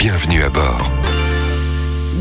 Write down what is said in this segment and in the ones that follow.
bienvenue à bord.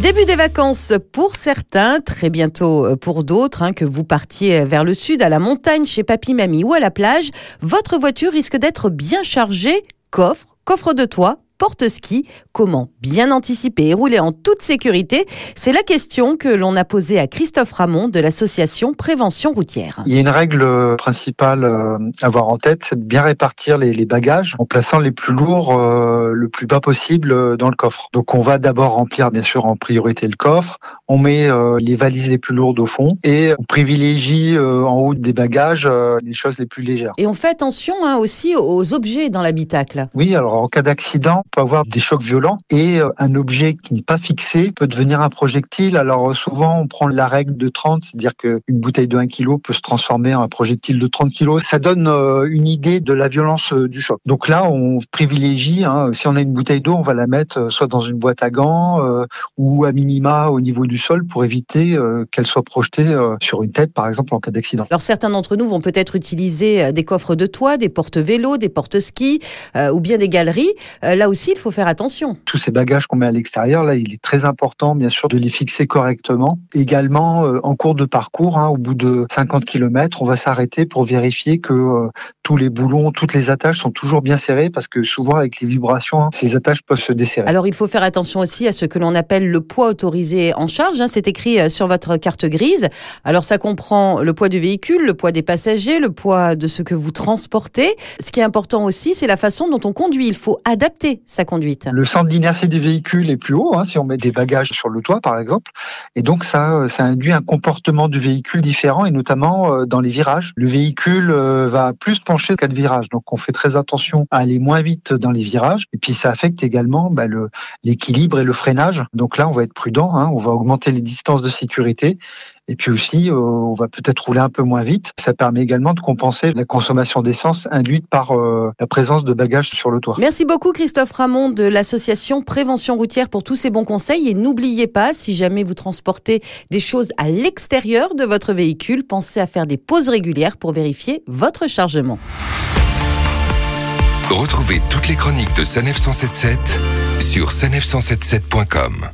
Début des vacances pour certains, très bientôt euh, pour d'autres, hein, que vous partiez vers le sud, à la montagne, chez papy, mamie ou à la plage, votre voiture risque d'être bien chargée. Coffre, coffre de toit, porte-ski. Comment bien anticiper et rouler en toute sécurité C'est la question que l'on a posée à Christophe Ramon de l'association Prévention routière. Il y a une règle principale euh, à avoir en tête, c'est de bien répartir les, bagages en plaçant les plus lourds euh, le plus bas possible euh, dans le coffre. Donc on va d'abord remplir bien sûr en priorité le coffre, on met les valises les plus lourdes au fond et on privilégie en haut des bagages les choses les plus légères. Et on fait attention hein, aussi aux objets dans l'habitacle. Oui, alors en cas d'accident, peut avoir des chocs violents et euh, un objet qui n'est pas fixé peut devenir un projectile. Alors euh, souvent on prend la règle de 30, c'est-à-dire qu'une bouteille de 1 kg peut se transformer en un projectile de 30 kg. Ça donne euh, une idée de la violence du choc. Donc là on privilégie, hein, si on a une bouteille d'eau, on va la mettre soit dans une boîte à gants ou à minima au niveau du sol pour éviter qu'elle soit projetée sur une tête par exemple en cas d'accident. Alors certains d'entre nous vont peut-être utiliser des coffres de toit, des portes vélos, des portes ski ou bien des galeries. là aussi il faut faire attention. Tous ces bagages qu'on met à l'extérieur, là, il est très important, bien sûr, de les fixer correctement. Également, euh, en cours de parcours, hein, au bout de 50 km, on va s'arrêter pour vérifier que euh, tous les boulons, toutes les attaches sont toujours bien serrées, parce que souvent, avec les vibrations, hein, ces attaches peuvent se desserrer. Alors, il faut faire attention aussi à ce que l'on appelle le poids autorisé en charge. Hein. C'est écrit euh, sur votre carte grise. Alors, ça comprend le poids du véhicule, le poids des passagers, le poids de ce que vous transportez. Ce qui est important aussi, c'est la façon dont on conduit. Il faut adapter sa conduite. Le centre d'inertie du véhicule est plus haut, hein, si on met des bagages sur le toit, par exemple. Et donc, ça, ça induit un comportement du véhicule différent, et notamment euh, dans les virages. Le véhicule euh, va plus pencher cas de virage. Donc, on fait très attention à aller moins vite dans les virages. Et puis, ça affecte également bah, l'équilibre et le freinage. Donc là, on va être prudent. Hein, on va augmenter les distances de sécurité et puis aussi, euh, on va peut-être rouler un peu moins vite. Ça permet également de compenser la consommation d'essence induite par euh, la présence de bagages sur le toit. Merci beaucoup Christophe Ramon de l'association Prévention routière pour tous ces bons conseils. Et n'oubliez pas, si jamais vous transportez des choses à l'extérieur de votre véhicule, pensez à faire des pauses régulières pour vérifier votre chargement. Retrouvez toutes les chroniques de Sanef 177 sur sanef177.com.